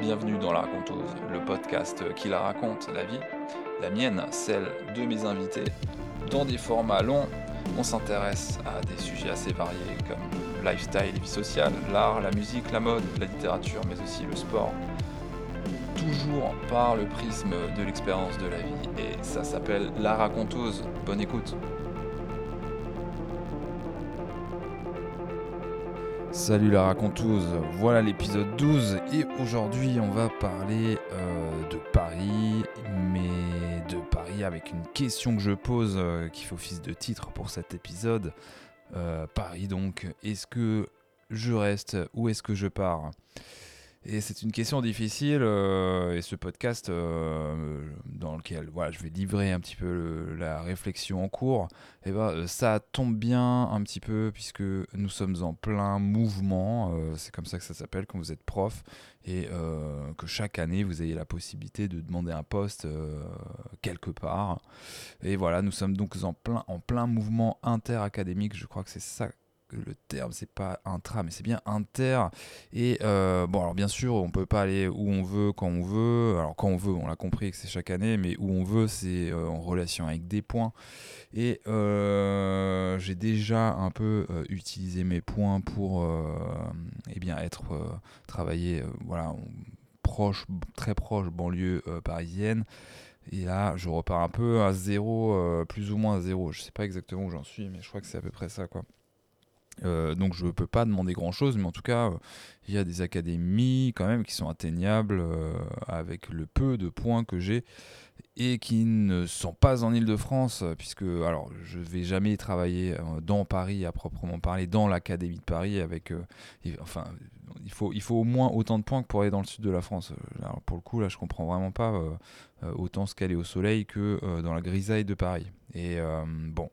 Bienvenue dans La Raconteuse, le podcast qui la raconte, la vie, la mienne, celle de mes invités. Dans des formats longs, on s'intéresse à des sujets assez variés comme le lifestyle vie sociale, l'art, la musique, la mode, la littérature, mais aussi le sport. Toujours par le prisme de l'expérience de la vie. Et ça s'appelle La Raconteuse. Bonne écoute. Salut la raconteuse, voilà l'épisode 12 et aujourd'hui on va parler euh, de Paris, mais de Paris avec une question que je pose euh, qui fait office de titre pour cet épisode. Euh, Paris donc, est-ce que je reste ou est-ce que je pars? Et c'est une question difficile euh, et ce podcast euh, dans lequel voilà, je vais livrer un petit peu la réflexion en cours, eh ben, euh, ça tombe bien un petit peu puisque nous sommes en plein mouvement, c'est comme ça que ça s'appelle quand vous êtes prof, et que chaque année vous ayez la possibilité de demander un poste quelque part. Et voilà, nous sommes donc en plein, en plein mouvement interacadémique, je crois que c'est ça le terme c'est pas intra mais c'est bien inter et euh, bon alors bien sûr on peut pas aller où on veut quand on veut alors quand on veut on l'a compris que c'est chaque année mais où on veut c'est euh, en relation avec des points et euh, j'ai déjà un peu utilisé mes points pour eh bien être travailler voilà proche très proche banlieue parisienne et là, je repars un peu à zéro, plus ou moins à zéro. Je sais pas exactement où j'en suis, mais je crois que c'est à peu près ça, quoi. Euh, donc je ne peux pas demander grand chose, mais en tout cas, euh, il y a des académies quand même qui sont atteignables euh, avec le peu de points que j'ai et qui ne sont pas en Ile-de-France, puisque alors je vais jamais travailler dans Paris à proprement parler, dans l'académie de Paris avec, enfin il faut, il faut au moins autant de points que pour aller dans le sud de la France. Alors pour le coup là, je comprends vraiment pas autant qu'elle est au soleil que dans la grisaille de Paris. Et bon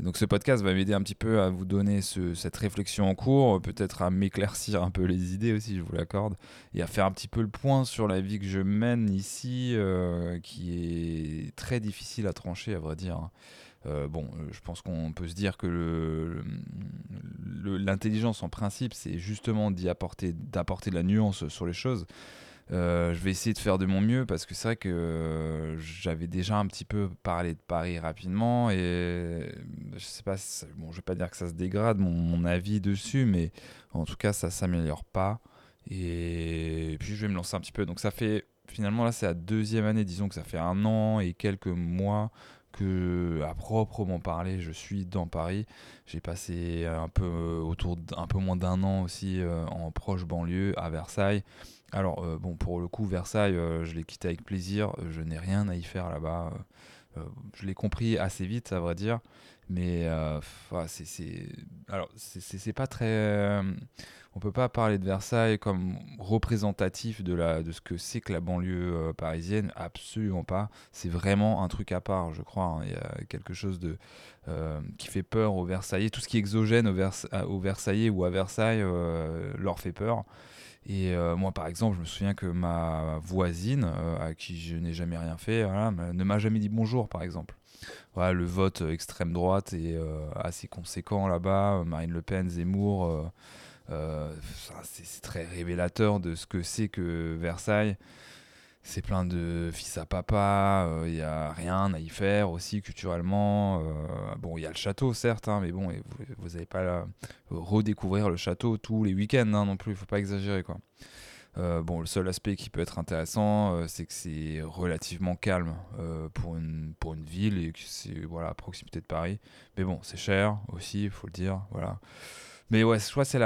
donc ce podcast va m'aider un petit peu à vous donner cette réflexion en cours, peut-être à m'éclaircir un peu les idées aussi, je vous l'accorde, et à faire un petit peu le point sur la vie que je mène ici, euh, qui est très difficile à trancher à vrai dire. Euh, bon, je pense qu'on peut se dire que l'intelligence en principe, c'est justement d'y apporter, d'apporter de la nuance sur les choses. Euh, je vais essayer de faire de mon mieux parce que c'est vrai que euh, j'avais déjà un petit peu parlé de Paris rapidement et je sais pas, bon, je vais pas dire que ça se dégrade mon, avis dessus, mais en tout cas ça s'améliore pas. Et, puis je vais me lancer un petit peu. Donc ça fait finalement là c'est la deuxième année, disons que ça fait un an et quelques mois que à proprement parler je suis dans Paris. J'ai passé un peu autour d'un peu moins d'un an aussi euh, en proche banlieue à Versailles. Alors, euh, bon, pour le coup, Versailles, euh, je l'ai quitté avec plaisir. Je n'ai rien à y faire là-bas. Euh, je l'ai compris assez vite, à vrai dire. Mais c'est. Alors, c'est pas très. on peut pas parler de Versailles comme représentatif de, la, de ce que c'est que la banlieue parisienne. Absolument pas. C'est vraiment un truc à part, je crois. Hein. Il y a quelque chose de. qui fait peur aux Versaillais. Tout ce qui est exogène aux, aux Versaillais ou à Versailles leur fait peur. Et euh, moi, par exemple, je me souviens que ma voisine, euh, à qui je n'ai jamais rien fait, ne m'a jamais dit bonjour, par exemple. Voilà, le vote extrême droite est euh, assez conséquent là-bas. Marine Le Pen, Zemmour, c'est très révélateur de ce que c'est que Versailles c'est plein de fils à papa, il euh, n'y a rien à y faire aussi culturellement. Euh, bon, il y a le château certes, hein, mais bon, vous n'allez pas redécouvrir le château tous les week-ends hein, non plus, il faut pas exagérer quoi. Euh, bon, le seul aspect qui peut être intéressant, c'est que c'est relativement calme pour, une, pour une ville et que c'est voilà, à proximité de Paris. Mais bon, c'est cher aussi, il faut le dire. Voilà. Mais ouais, je crois que c'est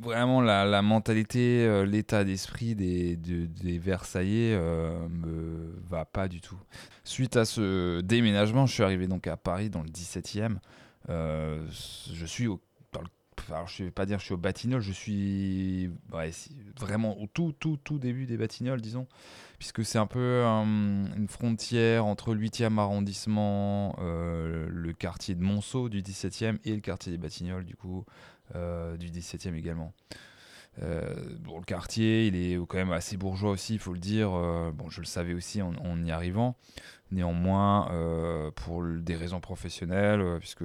vraiment la, mentalité, euh, l'état d'esprit des, des Versaillais euh, me va pas du tout. Suite à ce déménagement, je suis arrivé donc à Paris dans le 17e. Euh, je suis au alors je vais pas dire que je suis au Batignolles, je suis vraiment au tout, tout, tout début des Batignolles, disons, puisque c'est un peu une frontière entre le 8e arrondissement, le quartier de Monceau du 17e et le quartier des Batignolles, du coup, euh, du 17e également. Euh, bon, le quartier, il est quand même assez bourgeois aussi, il faut le dire. Euh, bon, je le savais aussi en, y arrivant. Néanmoins, pour des raisons professionnelles, puisque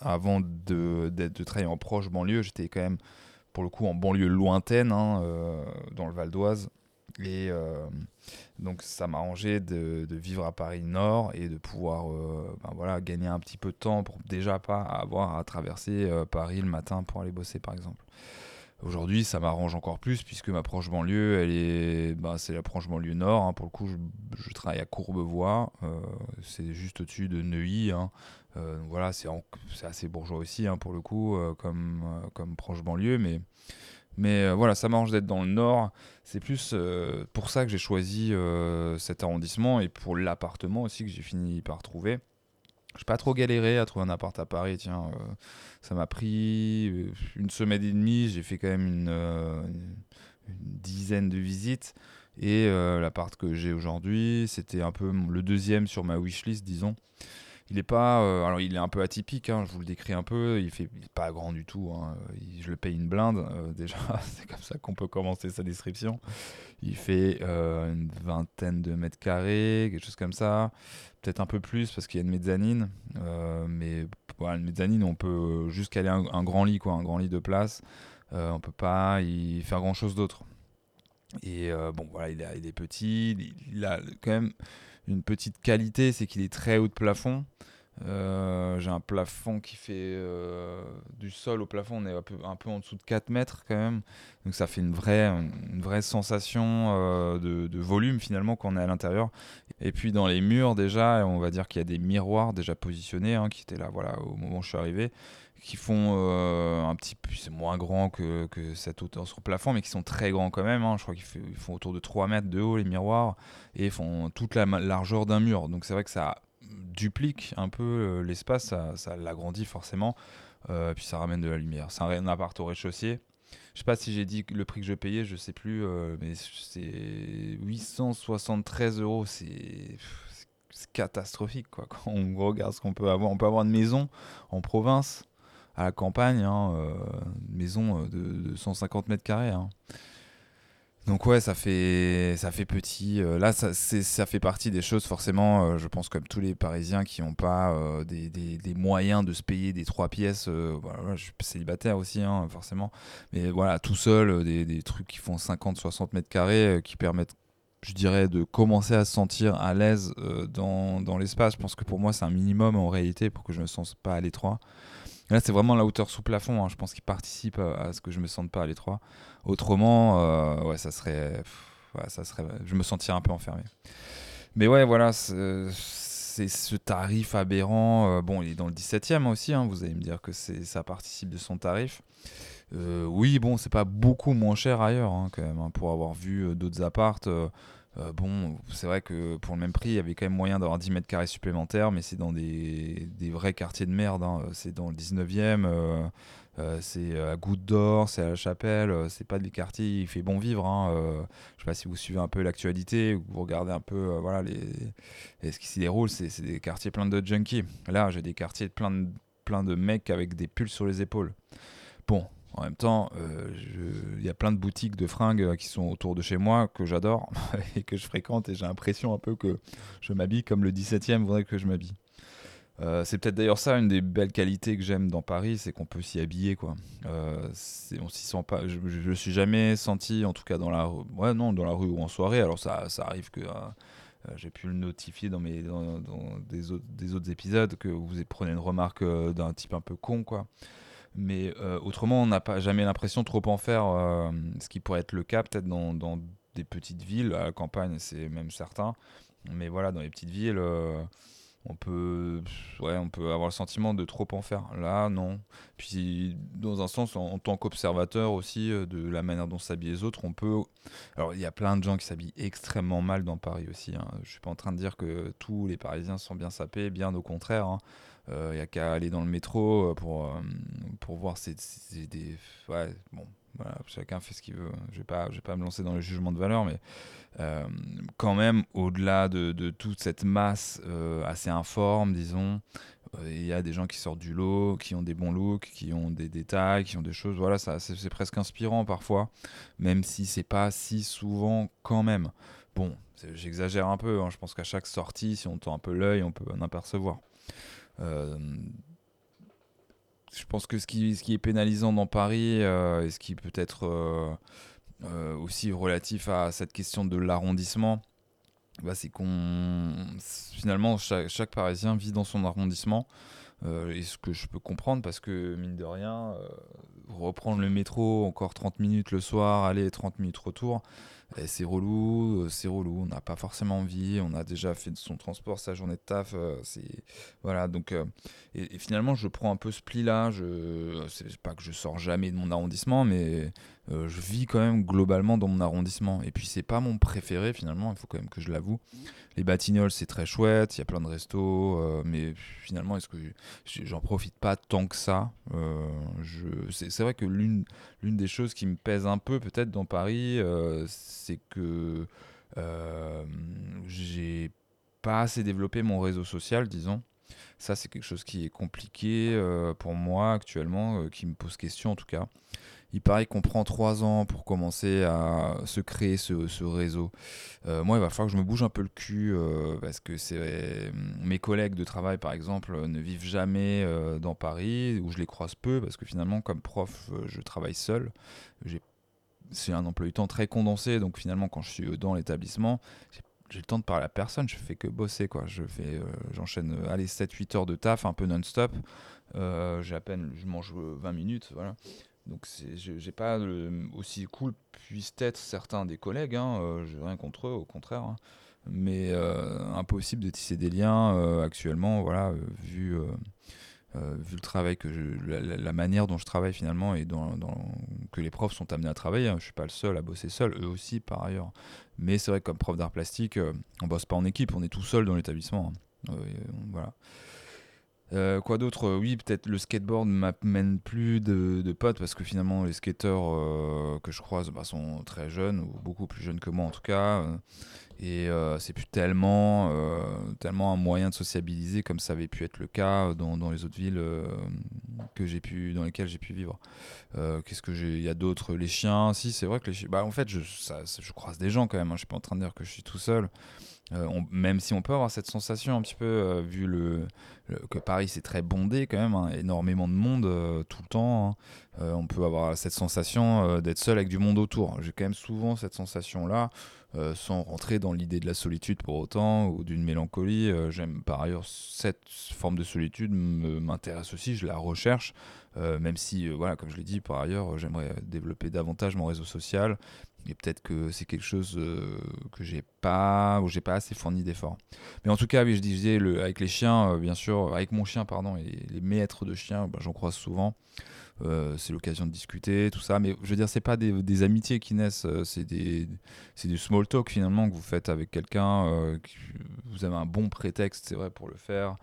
avant de, de travailler en proche banlieue, j'étais quand même pour le coup en banlieue lointaine, hein, dans le Val d'Oise. Et donc ça m'a arrangé de, vivre à Paris Nord et de pouvoir ben voilà, gagner un petit peu de temps pour déjà pas avoir à traverser Paris le matin pour aller bosser par exemple. Aujourd'hui, ça m'arrange encore plus puisque ma proche banlieue, elle est, bah, c'est la proche banlieue nord. Hein. Pour le coup, je, travaille à Courbevoie, euh, c'est juste au-dessus de Neuilly. Hein. Euh, voilà, c'est, assez bourgeois aussi hein, pour le coup, euh, comme, comme proche banlieue, mais voilà, ça m'arrange d'être dans le nord. C'est plus pour ça que j'ai choisi cet arrondissement et pour l'appartement aussi que j'ai fini par trouver. Je pas trop galéré à trouver un appart à Paris. Tiens, euh, ça m'a pris euh, une semaine et demie. J'ai fait quand même une, euh, dizaine de visites. Et l'appart que j'ai aujourd'hui, c'était un peu le deuxième sur ma wishlist, disons. Il est pas, alors il est un peu atypique. Hein, je vous le décris un peu. Il fait pas grand du tout. Hein, je le paye une blinde déjà. c'est comme ça qu'on peut commencer sa description. Il fait une vingtaine de mètres carrés, quelque chose comme ça peut-être un peu plus parce qu'il y a une mezzanine. Euh, mais voilà, une mezzanine, on peut juste caler un, grand lit, quoi, un grand lit de place. Euh, on peut pas y faire grand chose d'autre. Et euh, bon, voilà, il, il est petit. Il, a quand même une petite qualité, c'est qu'il est très haut de plafond. Euh, j'ai un plafond qui fait euh, du sol au plafond, on est un peu, en dessous de 4 mètres quand même. Donc ça fait une vraie, une vraie sensation euh, de, volume finalement quand on est à l'intérieur. Et puis dans les murs déjà, on va dire qu'il y a des miroirs déjà positionnés hein, qui étaient là voilà, au moment où je suis arrivé, qui font un petit peu, c'est moins grand que, que, cette hauteur sur le plafond, mais qui sont très grands quand même. Hein. Je crois qu'ils font autour de 3 mètres de haut les miroirs et font toute la largeur d'un mur. Donc c'est vrai que ça duplique un peu euh, l'espace, ça, l'agrandit forcément, euh, puis ça ramène de la lumière. C'est un, appart au rez-de-chaussée. Je sais pas si j'ai dit le prix que je payais, je sais plus, euh, mais c'est 873 euros, c'est catastrophique quoi. Quand on regarde ce qu'on peut avoir, on peut avoir une maison en province, à la campagne, hein, une maison de, 150 mètres carrés. Hein. Donc ouais, ça fait, ça fait petit. Euh, là, ça, ça fait partie des choses, forcément, euh, je pense comme tous les Parisiens qui n'ont pas euh, des, moyens de se payer des trois pièces. je suis célibataire aussi, hein, forcément. Mais voilà, tout seul, des, trucs qui font 50-60 mètres carrés, qui permettent, je dirais, de commencer à se sentir à l'aise dans, l'espace. Je pense que pour moi, c'est un minimum en réalité pour que je ne me sente pas à l'étroit. Là, c'est vraiment la hauteur sous plafond. Hein. Je pense qu'il participe à, ce que je me sente pas à l'étroit. Autrement, euh, ouais, ça serait, ça serait, je me sentirais un peu enfermé. Mais ouais, voilà, c'est ce tarif aberrant. Euh, bon, il est dans le 17e aussi. Hein. vous allez me dire que ça participe de son tarif. Euh, oui, bon, c'est pas beaucoup moins cher ailleurs, hein, quand même, pour avoir vu d'autres appartes. Euh, bon, c'est vrai que pour le même prix, il y avait quand même moyen d'avoir 10 mètres carrés supplémentaires, mais c'est dans des, vrais quartiers de merde. Hein. C'est dans le 19e, euh, euh, c'est à Goutte d'Or, c'est à La Chapelle, c'est pas des quartiers, il fait bon vivre. Hein. je sais pas si vous suivez un peu l'actualité, vous regardez un peu voilà, les, ce qui s'y déroule, c'est des quartiers pleins de junkies. Là, j'ai des quartiers pleins de, plein de mecs avec des pulls sur les épaules. Bon, en même temps, euh, il y a plein de boutiques de fringues euh, qui sont autour de chez moi que j'adore et que je fréquente et j'ai l'impression un peu que je m'habille comme le 17e voudrait que je m'habille. Euh, c'est peut-être d'ailleurs ça une des belles qualités que j'aime dans Paris, c'est qu'on peut s'y habiller quoi. on s'y sent pas. Je, je, suis jamais senti, en tout cas dans la, ouais non, dans la rue ou en soirée. Alors ça, ça arrive que j'ai pu le notifier dans mes dans, des, autres, des autres épisodes que vous prenez une remarque d'un type un peu con quoi. Mais euh, autrement, on n'a pas jamais l'impression de trop en faire, euh, ce qui pourrait être le cas peut-être dans, des petites villes, à la campagne, c'est même certain. Mais voilà, dans les petites villes, euh, on, peut, ouais, on peut avoir le sentiment de trop en faire. Là, non. Puis, dans un sens, en, tant qu'observateur aussi de la manière dont s'habillent les autres, on peut. Alors, il y a plein de gens qui s'habillent extrêmement mal dans Paris aussi. Hein. Je suis pas en train de dire que tous les Parisiens sont bien sapés, bien au contraire. Hein. Il euh, n'y a qu'à aller dans le métro euh, pour, euh, pour voir c'est des. Ouais, bon, chacun fait ce qu'il veut. Je ne vais, pas, je vais pas me lancer dans le jugement de valeur, mais quand même, au-delà de, de, toute cette masse assez informe, disons, il y a des gens qui sortent du lot, qui ont des bons looks, qui ont des détails, qui ont des choses. Voilà, ça, c'est presque inspirant parfois, même si c'est pas si souvent quand même. Bon, j'exagère un peu. Hein, je pense qu'à chaque sortie, si on tend un peu l'œil, on peut en apercevoir. Euh, je pense que ce qui, est pénalisant dans Paris et ce qui peut être aussi relatif à cette question de l'arrondissement, bah, c'est qu'on finalement chaque, Parisien vit dans son arrondissement. et ce que je peux comprendre parce que mine de rien, reprendre le métro encore 30 minutes le soir, aller 30 minutes retour, c'est relou, euh, c'est relou, on n'a pas forcément envie, on a déjà fait son transport sa journée de taf, euh, c'est voilà. Donc euh, et, finalement je prends un peu ce pli là, je c'est pas que je sors jamais de mon arrondissement mais je vis quand même globalement dans mon arrondissement. Et puis c'est pas mon préféré finalement, il faut quand même que je l'avoue. Les Batignolles c'est très chouette, il y a plein de restos mais finalement est-ce que j'en profite pas tant que ça? C'est vrai que l'une l'une des choses qui me pèse un peu peut-être dans Paris c'est que euh, j'ai pas assez développé mon réseau social, disons. Ça, c'est quelque chose qui est compliqué euh, pour moi actuellement, euh, qui me pose question en tout cas. Il paraît qu'on prend trois ans pour commencer à se créer ce, réseau. moi, il va falloir que je me bouge un peu le cul parce que c'est mes collègues de travail, par exemple, ne vivent jamais dans Paris ou je les croise peu parce que finalement, comme prof, je travaille seul. C'est un emploi du temps très condensé, donc finalement quand je suis dans l'établissement, j'ai le temps de parler à personne, je fais que bosser quoi. Je fais, euh, j'enchaîne euh, allez 7-8 heures de taf, un peu non-stop. Euh, j'ai à peine, je mange 20 minutes, voilà. Donc j'ai pas aussi cool puissent être certains des collègues, hein, j'ai rien contre eux, au contraire. Hein. mais impossible de tisser des liens actuellement, voilà, vu euh, vu le travail que la, manière dont je travaille finalement et dans, que les profs sont amenés à travailler. Hein. Je suis pas le seul à bosser seul, eux aussi par ailleurs. Mais c'est vrai que comme prof d'art plastique, euh, on bosse pas en équipe, on est tout seul dans l'établissement. Hein. Euh, quoi d'autre Oui, peut-être le skateboard m'amène plus de, potes parce que finalement les skateurs que je croise bah, sont très jeunes ou beaucoup plus jeunes que moi en tout cas. Et euh, c'est plus tellement, euh, tellement un moyen de sociabiliser comme ça avait pu être le cas dans, les autres villes euh, que j'ai pu, dans lesquelles j'ai pu vivre. Qu'est-ce que j'ai Il y a d'autres, les chiens? Si, c'est vrai que les chiens. Bah, en fait, je, je croise des gens quand même. Hein. Je suis pas en train de dire que je suis tout seul. même si on peut avoir cette sensation un petit peu, vu le, que Paris c'est très bondé quand même, hein, énormément de monde tout le temps. Hein. on peut avoir cette sensation d'être seul avec du monde autour. J'ai quand même souvent cette sensation là. Euh, sans rentrer dans l'idée de la solitude pour autant ou d'une mélancolie. Euh, j'aime par ailleurs cette forme de solitude m'intéresse aussi, je la recherche, euh, même si, voilà, comme je l'ai dit par ailleurs, j'aimerais développer davantage mon réseau social. Et peut-être que c'est quelque chose que j'ai pas, ou j'ai pas assez fourni d'efforts. Mais en tout cas, oui, je disais, le, avec les chiens, bien sûr, avec mon chien, pardon, et les maîtres de chiens, bah, j'en croise souvent. Euh, c'est l'occasion de discuter, tout ça. Mais je veux dire, c'est pas des, amitiés qui naissent, euh, c'est des, du small talk finalement que vous faites avec quelqu'un. Euh, vous avez un bon prétexte, c'est vrai, pour le faire.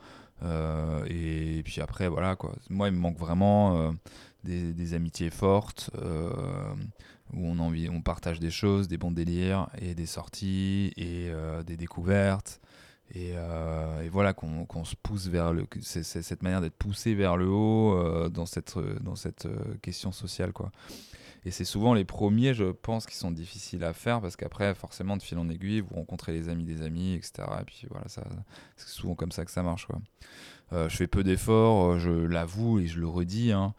et, puis après, voilà quoi. Moi, il me manque vraiment des, amitiés fortes où on, envie, on partage des choses, des bons délires et des sorties et des découvertes. Euh, et, voilà qu'on se pousse vers le c'est cette manière d'être poussé vers le haut euh, dans cette dans cette euh, question sociale quoi. Et c'est souvent les premiers je pense qui sont difficiles à faire parce qu'après forcément de fil en aiguille vous rencontrez les amis des amis etc et puis voilà c'est souvent comme ça que ça marche quoi. Je fais peu d'efforts je l'avoue et je le redis hein,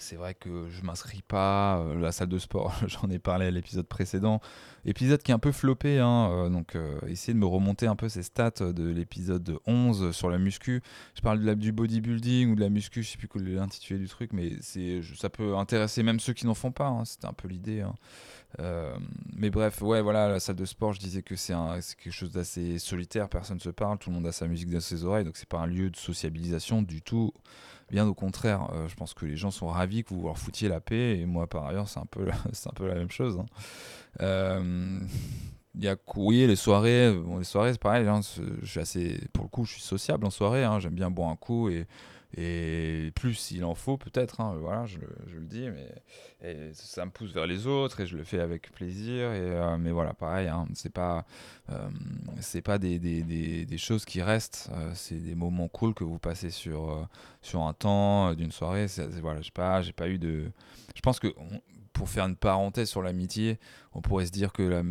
c'est vrai que je m'inscris pas euh, la salle de sport, j'en ai parlé à l'épisode précédent. Épisode qui est un peu floppé, hein, euh, donc euh, essayer de me remonter un peu ces stats de l'épisode 11 sur la muscu. Je parle de la, du bodybuilding ou de la muscu, je sais plus l'intitulé du truc, mais ça peut intéresser même ceux qui n'en font pas, hein, c'était un peu l'idée. Hein. Mais bref, ouais, voilà, la salle de sport, je disais que c'est quelque chose d'assez solitaire, personne ne se parle, tout le monde a sa musique dans ses oreilles, donc c'est pas un lieu de sociabilisation du tout. Bien au contraire, euh, je pense que les gens sont ravis que vous leur foutiez la paix, et moi par ailleurs c'est un peu, un peu la même chose. Hein. Euh, il y a oui les soirées bon, les soirées c'est pareil hein, je suis assez pour le coup je suis sociable en soirée hein, j'aime bien boire un coup et et plus s'il en faut peut-être hein, voilà je, le dis mais ça me pousse vers les autres et je le fais avec plaisir euh, mais voilà pareil hein, c'est pas euh, c'est pas des, choses qui restent euh, c'est des moments cool que vous passez sur sur un temps d'une soirée voilà j'ai pas j'ai pas eu de je pense que pour faire une parenthèse sur l'amitié, on pourrait se dire que la,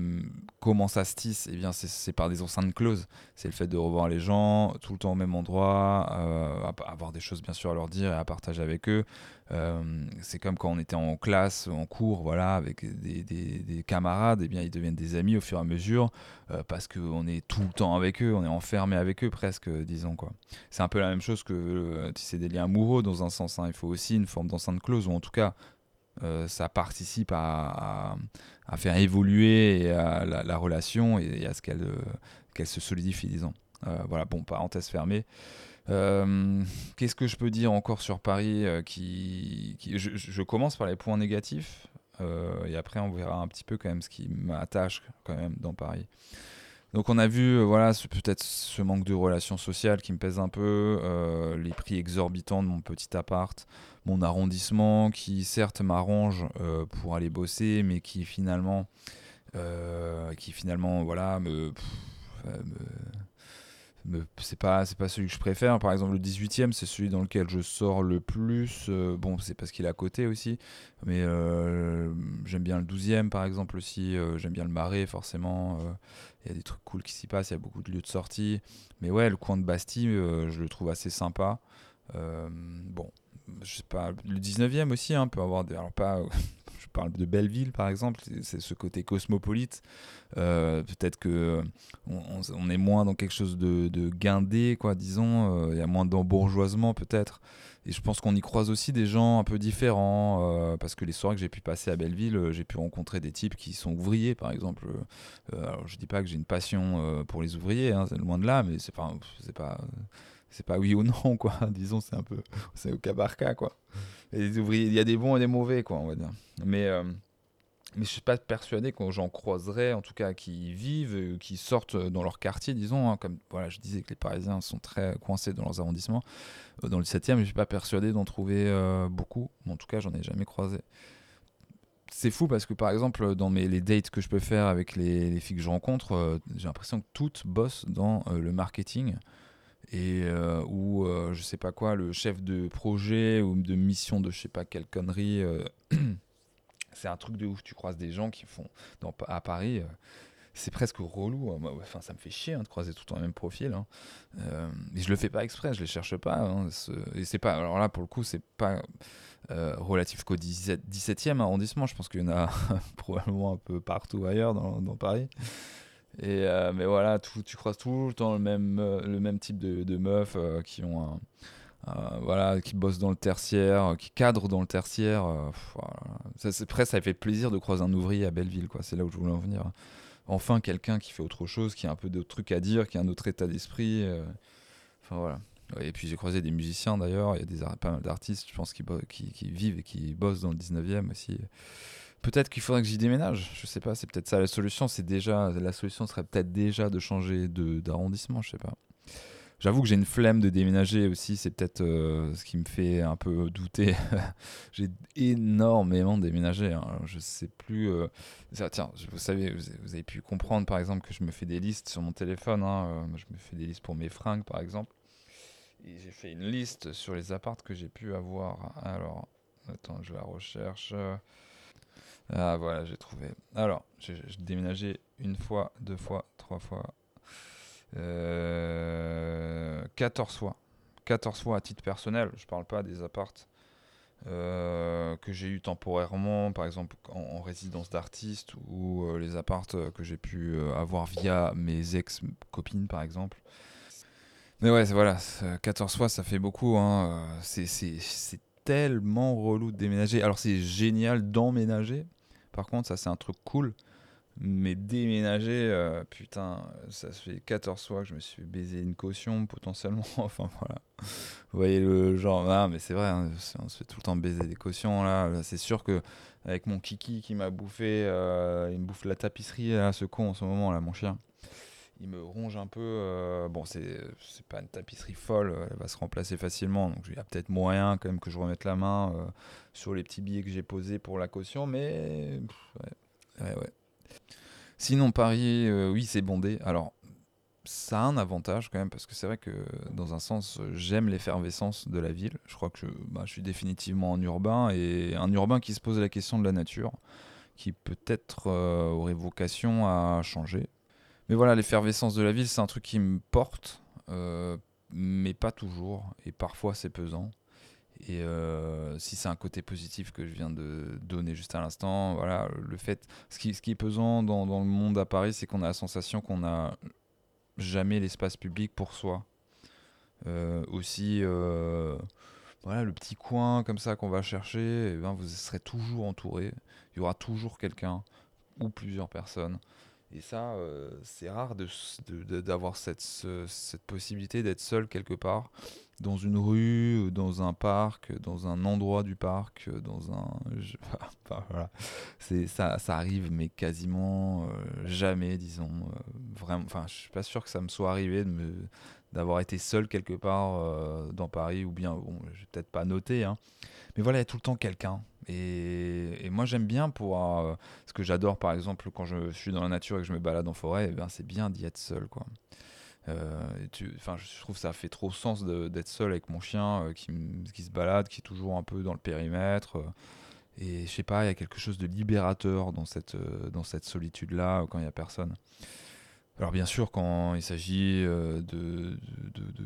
comment ça se tisse, eh bien c'est par des enceintes closes. C'est le fait de revoir les gens tout le temps au même endroit, euh, avoir des choses bien sûr à leur dire et à partager avec eux. c'est comme quand on était en classe, en cours, voilà, avec des, camarades, eh bien ils deviennent des amis au fur et à mesure parce qu'on est tout le temps avec eux, on est enfermé avec eux presque, disons quoi. C'est un peu la même chose que c'est des liens amoureux dans un sens. Hein. Il faut aussi une forme d'enceinte close ou en tout cas euh, ça participe à, faire évoluer la, relation et, à ce qu'elle euh, se solidifie, disons. Euh, voilà, bon, parenthèse fermée. Qu'est-ce que je peux dire encore sur Paris qui, je, commence par les points négatifs et après on verra un petit peu quand même ce qui m'attache quand même dans Paris. Donc on a vu voilà peut-être ce manque de relations sociales qui me pèse un peu, les prix exorbitants de mon petit appart, mon arrondissement qui certes m'arrange euh, pour aller bosser, mais qui finalement, euh, qui finalement voilà me, c'est pas c'est pas celui que je préfère. Par exemple le 18e c'est celui dans lequel je sors le plus. Euh, bon c'est parce qu'il est à côté aussi, mais j'aime bien le 12e par exemple aussi. j'aime bien le Marais forcément. Il y a des trucs cool qui s'y passent. Il y a beaucoup de lieux de sortie. Mais ouais le coin de Bastille je le trouve assez sympa. bon, je sais pas, le 19e aussi hein, peut avoir. Alors, pas. je parle de Belleville par exemple, c'est ce côté cosmopolite. Euh, peut-être que on, est moins dans quelque chose de, guindé, quoi, disons. Euh, il y a moins d'embourgeoisement peut-être. Et je pense qu'on y croise aussi des gens un peu différents, euh, parce que les soirées que j'ai pu passer à Belleville, j'ai pu rencontrer des types qui sont ouvriers, par exemple. alors je dis pas que j'ai une passion pour les ouvriers, hein, loin de là, mais c'est pas, pas, pas oui ou non, quoi. Disons, c'est un peu. Au cas par cas, quoi. Les ouvriers, il y a des bons et des mauvais, quoi, on va dire. Mais, euh, mais je suis pas persuadé que j'en croiserais, en tout cas, qui vivent, euh, qui sortent dans leur quartier, disons. Hein, comme voilà, je disais que les Parisiens sont très coincés dans leurs arrondissements. Euh, dans le 7e, je suis pas persuadé d'en trouver beaucoup. en tout cas, j'en ai jamais croisé c'est fou parce que par exemple dans mes, les dates que je peux faire avec les, filles que je rencontre, j'ai l'impression que toutes bossent dans le marketing et euh, où euh, je sais pas quoi, le chef de projet ou de mission de je sais pas quelle connerie, euh, c'est un truc de ouf. Tu croises des gens qui font dans, à Paris, c'est presque relou. Hein. Enfin, ça me fait chier hein, de croiser tout le temps le même profil. Hein. et je le fais pas exprès, je les cherche pas. Et c'est pas, alors là pour le coup, c'est pas relatif qu'au 17, e arrondissement. Je pense qu'il y en a probablement un peu partout ailleurs dans, Paris. Et, euh, mais voilà, tu croises tout le temps le même, euh, le même type de, de meufs euh, qui ont voilà, qui bossent dans le tertiaire, qui cadrent dans le tertiaire. ça, c'est presque, ça fait plaisir de croiser un ouvrier à Belleville, quoi. C'est là où je voulais en venir. Enfin, quelqu'un qui fait autre chose, qui a un peu d'autres trucs à dire, qui a un autre état d'esprit. Enfin voilà. Et puis j'ai croisé des musiciens d'ailleurs, il y a des, pas mal d'artistes, je pense, qui, qui, qui, vivent et qui bossent dans le 19e aussi. Peut-être qu'il faudrait que j'y déménage. Je sais pas, c'est peut-être ça la solution. C'est déjà la solution serait peut-être déjà de changer de d'arrondissement. Je sais pas. J'avoue que j'ai une flemme de déménager aussi. C'est peut-être euh, ce qui me fait un peu douter. j'ai énormément déménagé. Hein. Je sais plus. Euh, tiens, vous savez, vous avez pu comprendre par exemple que je me fais des listes sur mon téléphone. Hein. Euh, je me fais des listes pour mes fringues par exemple. Et j'ai fait une liste sur les appartes que j'ai pu avoir. Alors, attends, je la recherche. Ah voilà, j'ai trouvé. Alors, j'ai déménagé une fois, deux fois, trois fois, euh, 14 fois. 14 fois à titre personnel, je parle pas des appartes euh, que j'ai eu temporairement, par exemple en, résidence d'artiste ou euh, les appartes que j'ai pu euh, avoir via mes ex-copines par exemple. Mais ouais, voilà, 14 fois ça fait beaucoup. Hein. C'est tellement relou de déménager. Alors c'est génial d'emménager, par contre, ça c'est un truc cool. Mais déménager, euh, putain, ça se fait 14 fois que je me suis baisé une caution potentiellement. enfin voilà. Vous voyez le genre, ah, mais c'est vrai, hein, on se fait tout le temps baiser des cautions là. C'est sûr que avec mon kiki qui m'a bouffé, euh, il me bouffe la tapisserie là, ce con en ce moment là, mon chien. Il me ronge un peu. Euh, bon, c'est pas une tapisserie folle, elle va se remplacer facilement. Donc il y a peut-être moyen quand même que je remette la main sur les petits billets que j'ai posés pour la caution, mais ouais, ouais, Sinon, Paris, euh, oui, c'est bondé. Alors, ça a un avantage quand même, parce que c'est vrai que dans un sens, j'aime l'effervescence de la ville. Je crois que je, bah, suis définitivement en urbain, et un urbain qui se pose la question de la nature, qui peut-être euh, aurait vocation à changer. Mais voilà, l'effervescence de la ville, c'est un truc qui me porte. Euh, mais pas toujours. Et parfois, c'est pesant. Et euh, si c'est un côté positif que je viens de donner juste à l'instant, voilà, le fait, ce qui, est pesant dans, dans le monde à Paris, c'est qu'on a la sensation qu'on n'a jamais l'espace public pour soi. Euh, aussi, euh, voilà, le petit coin comme ça qu'on va chercher, eh ben, vous serez toujours entouré. Il y aura toujours quelqu'un ou plusieurs personnes. Et ça, c'est rare d'avoir de, cette, cette possibilité d'être seul quelque part dans une rue, dans un parc, dans un endroit du parc, dans un. C'est ça, ça arrive, mais quasiment euh, jamais, disons. Euh, vraiment. Enfin, je suis pas sûr que ça me soit arrivé de d'avoir été seul quelque part euh, dans Paris, ou bien, bon, je vais peut-être pas noté, hein. mais voilà, il y a tout le temps quelqu'un. Et, moi, j'aime bien pour. ce que j'adore, par exemple, quand je suis dans la nature et que je me balade en forêt, ben, c'est bien d'y être seul, quoi. Euh, enfin, je trouve que ça fait trop sens d'être seul avec mon chien euh, qui, qui, se balade, qui est toujours un peu dans le périmètre. Euh, et je sais pas, il y a quelque chose de libérateur dans cette, dans cette solitude-là quand il n'y a personne. Alors bien sûr, quand il s'agit de, de,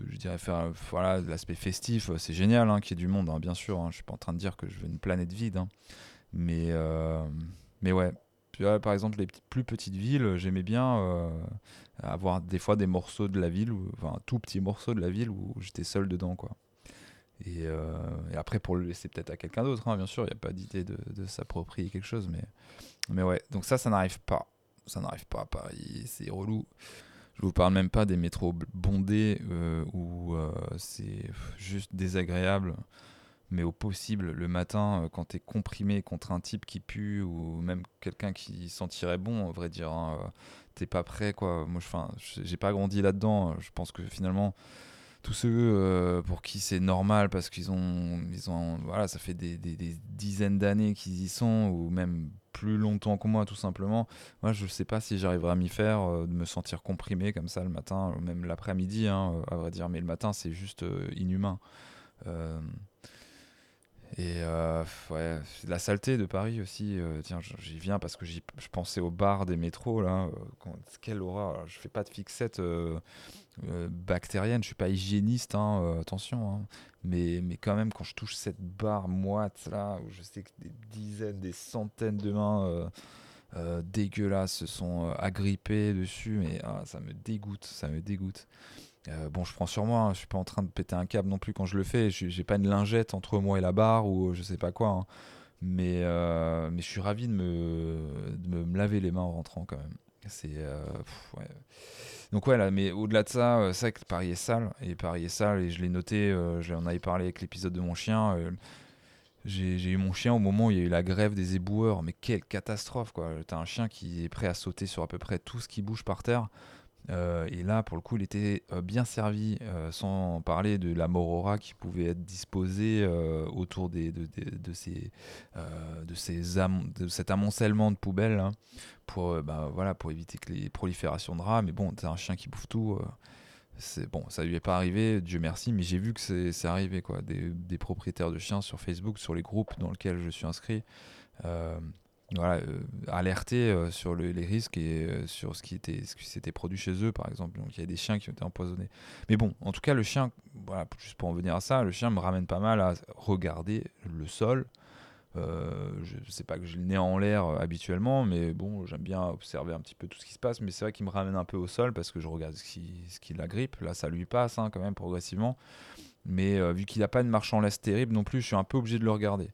je dirais faire voilà l'aspect festif, c'est génial hein, qu'il y ait du monde, hein, bien sûr. Hein, je suis pas en train de dire que je veux une planète vide, mais mais ouais, par exemple, les plus petites villes, j'aimais bien euh, avoir des fois des morceaux de la ville, enfin un tout petit morceau de la ville où j'étais seul dedans, quoi. Et, euh, après, pour le laisser peut-être à quelqu'un d'autre, bien sûr, il n'y a pas d'idée de, s'approprier quelque chose, mais, mais ouais. Donc ça, ça n'arrive pas. Ça n'arrive pas à Paris, c'est relou. Je vous parle même pas des métros bondés euh, où c'est juste désagréable mais au possible le matin euh, quand tu es comprimé contre un type qui pue ou même quelqu'un qui sentirait bon, on vrai dire, hein, euh, t'es pas prêt quoi. Moi, j'ai pas grandi là-dedans. Je pense que finalement, tous ceux euh, pour qui c'est normal parce qu'ils ont, ils ont, voilà, ça fait des, dizaines d'années qu'ils y sont ou même plus longtemps que moi tout simplement. Moi, je sais pas si j'arriverai à m'y faire, de me sentir comprimé comme ça le matin, ou même l'après-midi, hein, à vrai dire. Mais le matin, c'est juste inhumain. Et euh, ouais, la saleté de Paris aussi. Euh, tiens, j'y viens parce que je pensais au bar des métros là. Euh, quelle horreur. je fais pas de fixette bactérienne. Je suis pas hygiéniste, hein, attention. Hein. mais, mais quand même, quand je touche cette barre moite là, où je sais que des dizaines, des centaines de mains dégueulasses se sont agrippées dessus, mais ah, ça me dégoûte. Ça me dégoûte. Euh, bon, je prends sur moi, hein, je suis pas en train de péter un câble non plus quand je le fais. J'ai pas une lingette entre moi et la barre ou je sais pas quoi. Hein. Mais, euh, mais je suis ravi de me, de me, laver les mains en rentrant quand même. C'est. Euh, ouais. Donc, ouais, là, mais au-delà de ça, c'est vrai que Paris est sale. Et Paris est sale, et je l'ai noté, j'en avais parlé avec l'épisode de mon chien. J'ai eu mon chien au moment où il y a eu la grève des éboueurs, mais quelle catastrophe quoi. T'as un chien qui est prêt à sauter sur à peu près tout ce qui bouge par terre. Euh, et là, pour le coup, il était euh, bien servi, euh, sans parler de la morora qui pouvait être disposée autour de, ces, de, ces de cet amoncellement de poubelles hein, pour, bah, voilà, pour éviter que les proliférations de rats. Mais bon, c'est un chien qui bouffe tout. c'est bon, ça lui est pas arrivé, Dieu merci, mais j'ai vu que c'est arrivé quoi. Des, des, propriétaires de chiens sur Facebook, sur les groupes dans lesquels je suis inscrit voilà, euh, alerter euh, sur les risques et euh, sur ce qui était ce s'était produit chez eux par exemple. Donc il y a des chiens qui ont été empoisonnés. Mais bon en tout cas le chien juste pour en venir à ça le chien me ramène pas mal à regarder le sol. Je sais pas que je le nez en l'air habituellement mais bon j'aime bien observer un petit peu tout ce qui se passe. Mais c'est vrai qu'il me ramène un peu au sol parce que je regarde ce qui, ce qui l'agrippe. Là ça lui passe hein, quand même progressivement. Mais vu qu'il n'a pas une marche en laisse terrible non plus je suis un peu obligé de le regarder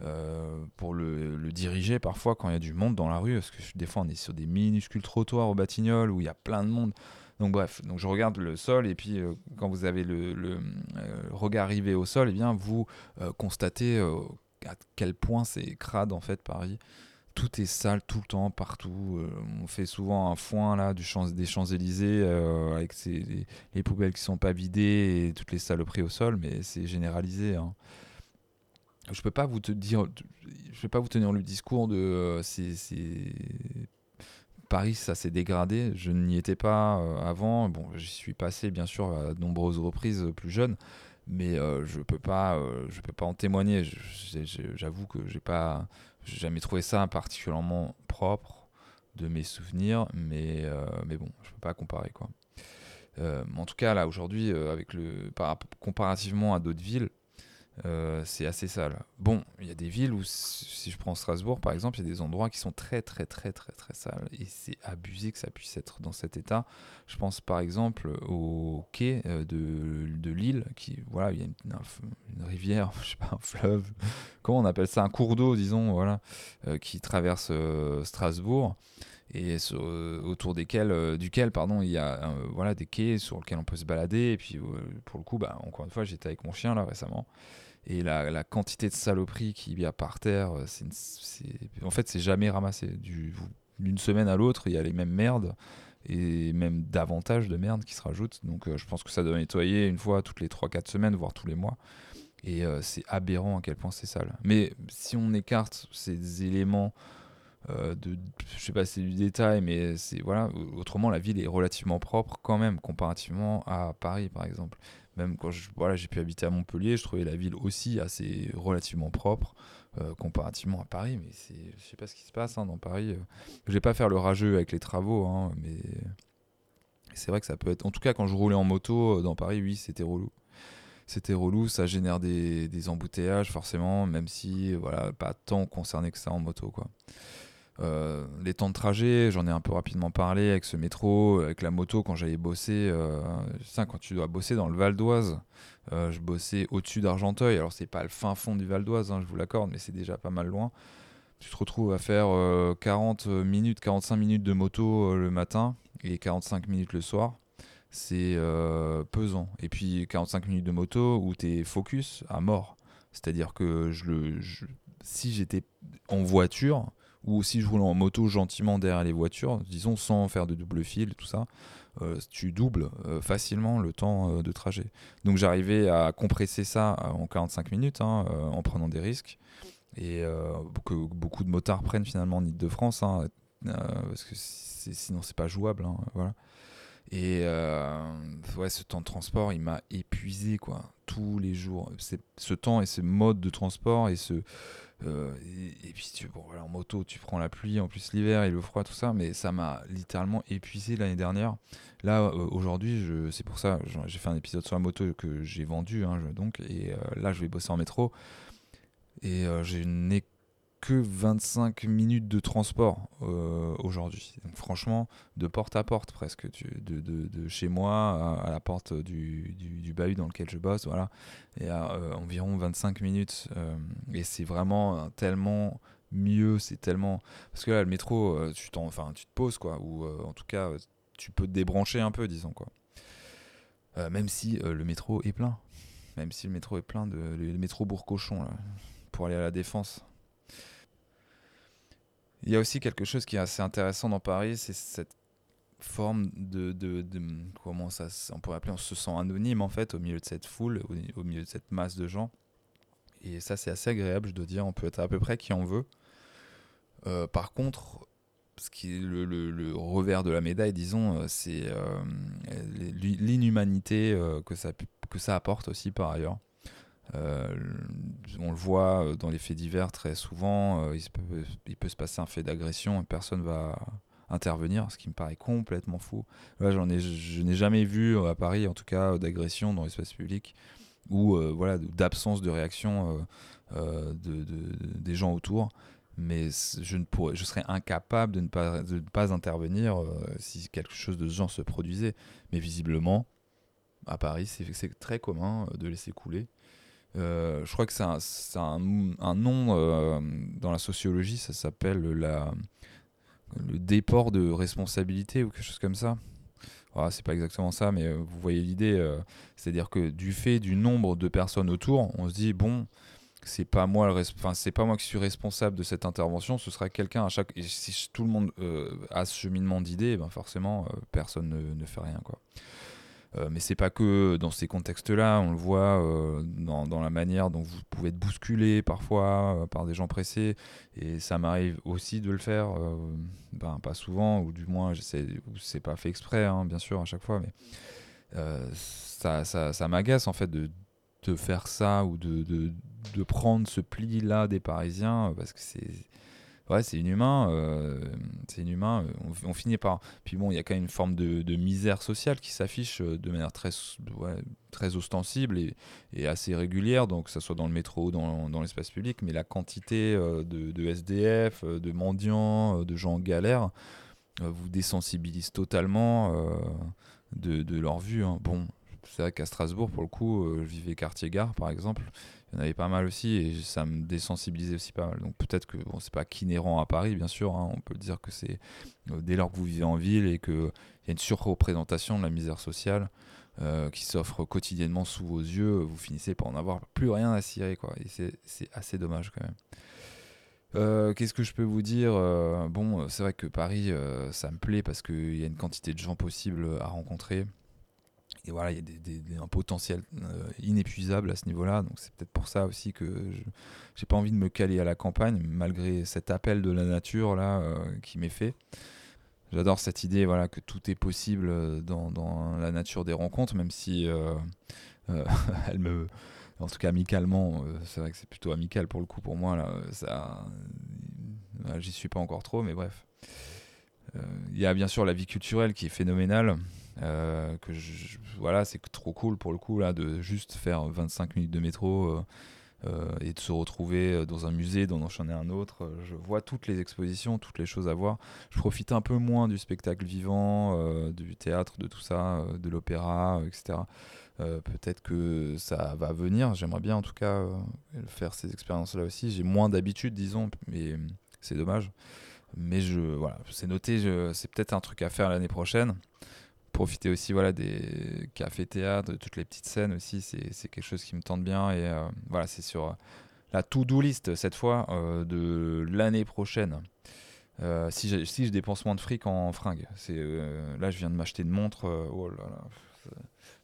euh, pour le, diriger parfois quand il y a du monde dans la rue, parce que des fois on est sur des minuscules trottoirs au Batignolles où il y a plein de monde. Donc bref, donc je regarde le sol et puis euh, quand vous avez le, euh, regard arrivé au sol, eh bien vous constatez à quel point c'est crade en fait Paris. Tout est sale tout le temps, partout. on fait souvent un foin là des Champs-Élysées avec les, poubelles qui sont pas vidées et toutes les saloperies au sol, mais c'est généralisé. Hein je peux pas vous te dire, je peux pas vous tenir le discours de euh, Paris, ça s'est dégradé. Je n'y étais pas euh, avant. Bon, j'y suis passé bien sûr à de nombreuses reprises euh, plus jeune, mais je peux pas, je peux pas en témoigner. J'avoue que j'ai pas, jamais trouvé ça particulièrement propre de mes souvenirs, mais mais bon, je peux pas comparer quoi. en tout cas, là, aujourd'hui, avec le, comparativement à d'autres villes, euh, c'est assez sale. Bon, il y a des villes où, si je prends Strasbourg par exemple, il y a des endroits qui sont très très très très très sales et c'est abusé que ça puisse être dans cet état. Je pense par exemple au quai euh, de, de Lille, qui voilà, il y a une, rivière, je sais pas, un fleuve, comment on appelle ça, un cours d'eau, disons, voilà, euh, qui traverse Strasbourg et autour desquels, duquel pardon, il y a voilà, des quais sur lesquels on peut se balader. Et puis pour le coup, bah, encore une fois, j'étais avec mon chien là récemment. Et la, quantité de saloperies qu'il y a par terre, euh, c'est, en fait, c'est jamais ramassé. d'une semaine à l'autre, il y a les mêmes merdes et même davantage de merde qui se rajoutent. Donc euh, je pense que ça doit nettoyer une fois toutes les 3-4 semaines, voire tous les mois. Et euh, c'est aberrant à quel point c'est sale. Mais si on écarte ces éléments de, je sais pas, c'est du détail, mais c'est voilà. Autrement, la ville est relativement propre quand même, comparativement à Paris, par exemple. Même quand voilà, j'ai pu habiter à Montpellier, je trouvais la ville aussi assez relativement propre euh, comparativement à Paris. Mais c'est, je sais pas ce qui se passe hein, dans Paris. Euh. Je vais pas faire le rageux avec les travaux, hein, mais c'est vrai que ça peut être. En tout cas, quand je roulais en moto euh, dans Paris, oui, c'était relou. C'était relou, ça génère des, des, embouteillages forcément, même si voilà, pas tant concerné que ça en moto quoi. Euh, les temps de trajet, j'en ai un peu rapidement parlé avec ce métro, avec la moto quand j'allais bosser. Euh, quand tu dois bosser dans le Val d'Oise, euh, je bossais au-dessus d'Argenteuil. Alors c'est pas le fin fond du Val d'Oise, hein, je vous l'accorde, mais c'est déjà pas mal loin. Tu te retrouves à faire 40 minutes, 45 minutes de moto le matin et 45 minutes le soir. C'est pesant. Et puis 45 minutes de moto où tu es focus à mort. C'est-à-dire que si j'étais en voiture, ou si je roule en moto gentiment derrière les voitures, disons sans faire de double fil, tout ça, euh, tu doubles euh, facilement le temps euh, de trajet. Donc j'arrivais à compresser ça en 45 minutes hein, en prenant des risques et que beaucoup de motards prennent finalement en Ile-de-France hein, parce que sinon c'est pas jouable. Hein, voilà. Et ouais, ce temps de transport, il m'a épuisé quoi, tous les jours. Ce temps et ce mode de transport et ce euh, et, puis tu, bon, en moto, tu prends la pluie, en plus l'hiver et le froid, tout ça, mais ça m'a littéralement épuisé l'année dernière. Là, euh, aujourd'hui, c'est pour ça, j'ai fait un épisode sur la moto que j'ai vendu, hein, donc, et euh, là, je vais bosser en métro. Et j'ai une que 25 minutes de transport euh, aujourd'hui. Franchement, de porte à porte presque, de, de, de, chez moi à, la porte du, du, bahut dans lequel je bosse, voilà, et à euh, environ 25 minutes. Euh, et c'est vraiment tellement mieux, c'est tellement... Parce que là, le métro, tu, enfin, tu te poses, quoi, ou en tout cas, tu peux te débrancher un peu, disons, quoi. même si le métro est plein. Même si le métro est plein de... Le métro Bourg-Cochon, là, pour aller à la Défense il y a aussi quelque chose qui est assez intéressant dans Paris, c'est cette forme de, de, comment ça on pourrait appeler on se sent anonyme en fait au milieu de cette foule au, milieu de cette masse de gens. Et ça c'est assez agréable je dois dire. On peut être à peu près qui on veut. Euh, par contre ce qui est le, revers de la médaille disons euh, c'est euh, l'inhumanité que ça que ça apporte aussi par ailleurs euh, on le voit euh, dans les faits divers très souvent, euh, il, peut, se passer un fait d'agression et personne va intervenir, ce qui me paraît complètement fou. ai, je n'ai jamais vu à Paris, en tout cas, d'agression dans l'espace public ou voilà d'absence de réaction de, des gens autour. Mais je ne pourrais, je serais incapable de ne pas, de ne pas intervenir si quelque chose de ce genre se produisait. Mais visiblement, à Paris, c'est très commun de laisser couler. Euh, je crois que c'est un, nom euh, dans la sociologie, ça s'appelle le déport de responsabilité ou quelque chose comme ça. Voilà, c'est pas exactement ça, mais euh, vous voyez l'idée. C'est-à-dire que du fait du nombre de personnes autour, on se dit bon, c'est pas moi pas moi qui suis responsable de cette intervention, ce sera quelqu'un à chaque. Et si tout le monde a ce cheminement d'idées, ben forcément personne ne, ne, fait rien quoi. Euh, mais c'est pas que dans ces contextes-là, on le voit euh, dans, la manière dont vous pouvez être bousculé parfois euh, par des gens pressés, et ça m'arrive aussi de le faire, ben, pas souvent, ou du moins c'est pas fait exprès, hein, bien sûr, à chaque fois, mais ça, ça, ça m'agace en fait de, de, faire ça ou de, de, de prendre ce pli-là des Parisiens, parce que c'est ouais, c'est inhumain. Euh, c'est inhumain. On, finit par. Puis bon, il y a quand même une forme de, misère sociale qui s'affiche euh, de manière très, très ostensible et, assez régulière, donc que ce soit dans le métro ou dans, dans l'espace public. Mais la quantité euh, de, SDF, de mendiants, de gens en galère, vous désensibilise totalement de, leur vue. Hein. Bon, c'est vrai qu'à Strasbourg, pour le coup, je vivais quartier-gare, par exemple il y en avait pas mal aussi et ça me désensibilisait aussi pas mal. Donc peut-être que bon, c'est pas qu'inhérent à Paris, bien sûr. Hein. on peut dire que c'est euh, dès lors que vous vivez en ville et qu'il y a une surreprésentation de la misère sociale euh, qui s'offre quotidiennement sous vos yeux, vous finissez par en avoir plus rien à cirer. Quoi. Et c'est assez dommage quand même. Euh, qu'est-ce que je peux vous dire Bon, c'est vrai que Paris, ça me plaît parce qu'il y a une quantité de gens possibles à rencontrer et voilà, il y a un potentiel euh, inépuisable à ce niveau-là. Donc c'est peut-être pour ça aussi que je j'ai pas envie de me caler à la campagne, malgré cet appel de la nature là euh, qui m'est fait. J'adore cette idée voilà, que tout est possible dans, dans la nature des rencontres, même si euh, elle me. En tout cas, amicalement, c'est vrai que c'est plutôt amical pour le coup pour moi. Là, j'y suis pas encore trop, mais bref. Il y a bien sûr la vie culturelle qui est phénoménale. Euh, que voilà, c'est trop cool pour le coup là de juste faire 25 minutes de métro euh, euh, et de se retrouver dans un musée, d'en enchaîner un autre. Je vois toutes les expositions, toutes les choses à voir. Je profite un peu moins du spectacle vivant, du théâtre, de tout ça, de l'opéra, etc. Peut-être que ça va venir. J'aimerais bien en tout cas faire ces expériences-là aussi. J'ai moins d'habitude, disons, mais c'est dommage. Mais je, voilà, c'est noté. C'est peut-être un truc à faire l'année prochaine profiter aussi voilà, des cafés-théâtres, de toutes les petites scènes aussi, c'est quelque chose qui me tente bien. Et euh, voilà, c'est sur euh, la to-do list cette fois euh, de l'année prochaine. si, si je dépense moins de fric en fringues, c'est là je viens de m'acheter une montre, oh là là,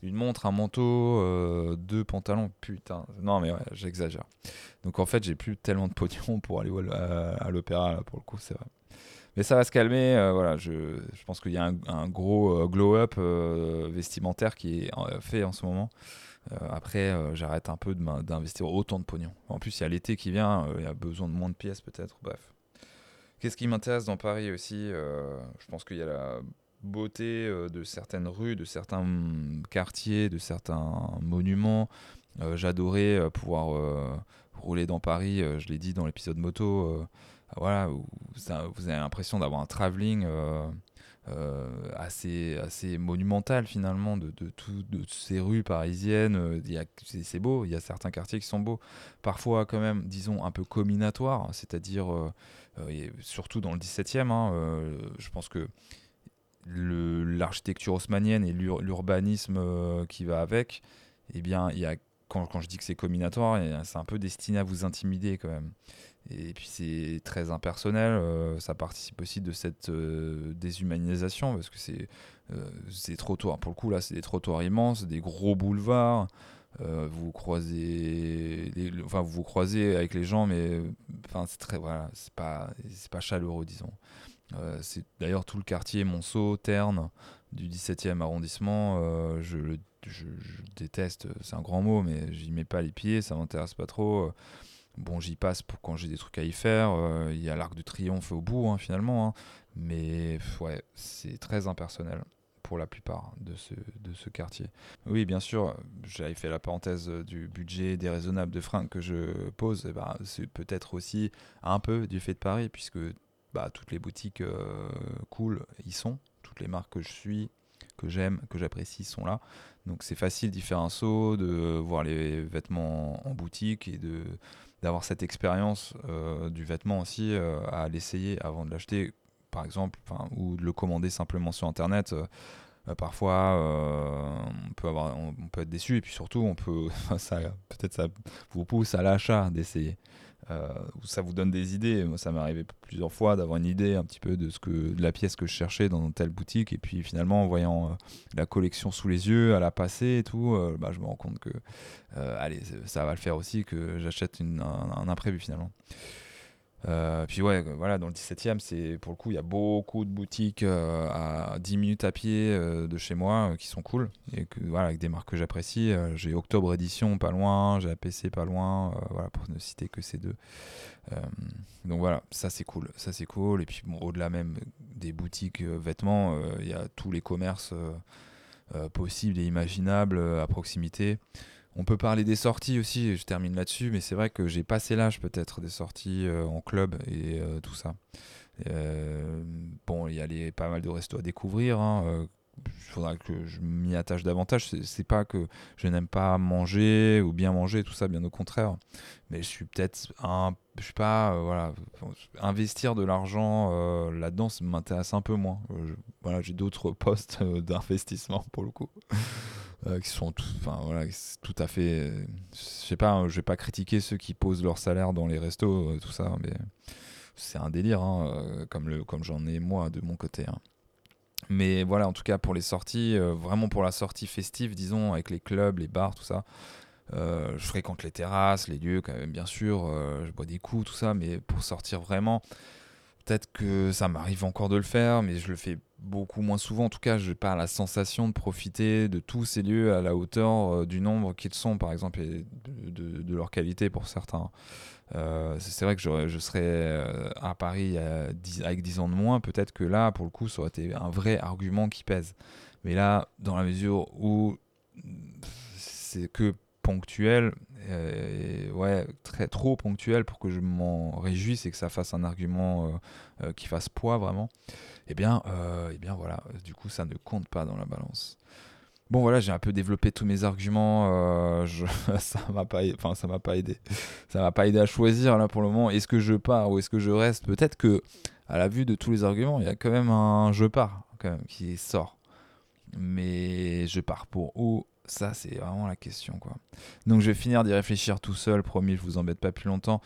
une montre, un manteau, deux pantalons, putain, non mais ouais, j'exagère. Donc en fait j'ai plus tellement de pognon pour aller à, à l'opéra pour le coup, c'est vrai. Mais ça va se calmer. Euh, voilà, je, pense qu'il y a un, gros euh, glow-up euh, vestimentaire qui est fait en ce moment. après, j'arrête un peu d'investir autant de pognon. En plus, il y a l'été qui vient, il y a besoin de moins de pièces peut-être. Bref. Qu'est-ce qui m'intéresse dans Paris aussi Je pense qu'il y a la beauté de certaines rues, de certains quartiers, de certains monuments. J'adorais pouvoir rouler dans Paris, je l'ai dit dans l'épisode moto voilà, vous, avez l'impression d'avoir un travelling euh, euh, assez, assez monumental finalement de, de, de ces rues parisiennes. Euh, c'est beau, il y a certains quartiers qui sont beaux, parfois quand même, disons, un peu combinatoires, c'est-à-dire surtout dans le 17e. Hein, je pense que l'architecture haussmanienne et l'urbanisme qui va avec, eh bien, il y a, quand, quand je dis que c'est combinatoire, c'est un peu destiné à vous intimider quand même. Et puis c'est très impersonnel, euh, ça participe aussi de cette euh, déshumanisation parce que c'est euh, des trottoirs, pour le coup là c'est des trottoirs immenses, des gros boulevards, vous croisez, enfin vous vous croisez avec les gens mais enfin c'est voilà, pas pas chaleureux disons. c'est d'ailleurs tout le quartier Monceau, Terne du 17e arrondissement, je le je, déteste, c'est un grand mot mais j'y mets pas les pieds, ça m'intéresse pas trop. Bon, j'y passe pour quand j'ai des trucs à y faire. Euh, il y a l'Arc de Triomphe au bout, hein, finalement. Hein. Mais ouais, c'est très impersonnel pour la plupart de ce, de ce quartier. Oui, bien sûr, j'avais fait la parenthèse du budget déraisonnable de fringues que je pose. bah, c'est peut-être aussi un peu du fait de Paris, puisque bah, toutes les boutiques euh, cool y sont. Toutes les marques que je suis, que j'aime, que j'apprécie sont là. Donc c'est facile d'y faire un saut, de voir les vêtements en boutique et de d'avoir cette expérience euh, du vêtement aussi euh, à l'essayer avant de l'acheter, par exemple, ou de le commander simplement sur Internet. Euh, parfois, on peut avoir, on, peut être déçu et puis surtout, on peut, ça, peut-être ça vous pousse à l'achat d'essayer. Euh, ça vous donne des idées. Moi, ça m'est arrivé plusieurs fois d'avoir une idée un petit peu de ce que de la pièce que je cherchais dans telle boutique, et puis finalement, en voyant euh, la collection sous les yeux, à la passer et tout, euh, bah, je me rends compte que allez, ça va le faire aussi que j'achète un, imprévu finalement. Euh, puis ouais, voilà, dans le 17e, c'est pour le coup, il y a beaucoup de boutiques euh, à 10 minutes à pied euh, de chez moi qui sont cool et que voilà, avec des marques que j'apprécie. j'ai Octobre Édition pas loin, j'ai APC pas loin, voilà pour ne citer que ces deux. donc voilà, ça c'est cool, ça c'est cool. Et puis au-delà même des boutiques vêtements, il y a tous les commerces possibles et imaginables à proximité. On peut parler des sorties aussi, je termine là-dessus, mais c'est vrai que j'ai passé l'âge peut-être des sorties euh, en club et euh, tout ça. Euh, bon, il y a pas mal de restos à découvrir. Hein, il faudra que je m'y attache davantage. C'est pas que je n'aime pas manger ou bien manger, tout ça, bien au contraire. Mais je suis peut-être un. Je sais pas, voilà. Investir de l'argent là-dedans, ça m'intéresse un peu moins. voilà, j'ai d'autres postes d'investissement pour le coup. Euh, qui sont tout, enfin voilà, tout à fait. je sais pas, hein, je vais pas critiquer ceux qui posent leur salaire dans les restos, euh, tout ça, mais c'est un délire, hein, euh, comme comme j'en ai moi de mon côté. Hein. Mais voilà, en tout cas pour les sorties, vraiment pour la sortie festive, disons, avec les clubs, les bars, tout ça. je fréquente les terrasses, les lieux quand même, bien sûr. je bois des coups, tout ça, mais pour sortir vraiment, peut-être que ça m'arrive encore de le faire, mais je le fais beaucoup moins souvent. En tout cas, je n'ai pas la sensation de profiter de tous ces lieux à la hauteur euh, du nombre qu'ils sont, par exemple, et de, leur qualité pour certains. Euh, c'est vrai que je serais euh, à Paris avec 10 ans de moins, peut-être que là, pour le coup, ça aurait été un vrai argument qui pèse. Mais là, dans la mesure où c'est que ponctuel, ouais, très trop ponctuel pour que je m'en réjouisse et que ça fasse un argument qui fasse poids vraiment eh bien, euh, eh bien voilà, du coup, ça ne compte pas dans la balance. Bon voilà, j'ai un peu développé tous mes arguments. Euh, ça m'a pas, m'a pas aidé. Ça m'a pas aidé à choisir là pour le moment. Est-ce que je pars ou est-ce que je reste? Peut-être que à la vue de tous les arguments, il y a quand même un je pars quand même qui sort. Mais je pars pour où? Ça c'est vraiment la question quoi. Donc je vais finir d'y réfléchir tout seul. Promis, je vous embête pas plus longtemps.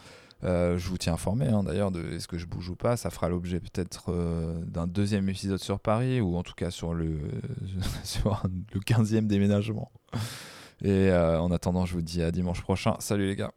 Euh, je vous tiens informé hein, d'ailleurs de est-ce que je bouge ou pas. Ça fera l'objet peut-être euh, d'un deuxième épisode sur Paris ou en tout cas sur le, le 15e déménagement. Et euh, en attendant, je vous dis à dimanche prochain. Salut les gars.